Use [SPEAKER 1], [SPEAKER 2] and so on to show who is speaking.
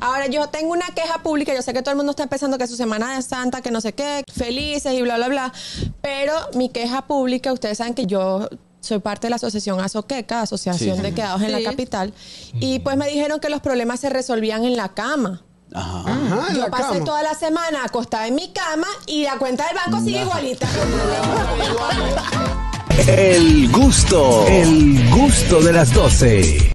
[SPEAKER 1] Ahora, yo tengo una queja pública, yo sé que todo el mundo está pensando que su semana de Santa, que no sé qué, felices y bla, bla, bla, pero mi queja pública, ustedes saben que yo soy parte de la asociación Azoqueca, Asociación de Quedados en la Capital, y pues me dijeron que los problemas se resolvían en la cama.
[SPEAKER 2] Ajá.
[SPEAKER 1] Yo pasé toda la semana acostada en mi cama y la cuenta del banco sigue igualita.
[SPEAKER 3] El gusto, el gusto de las 12.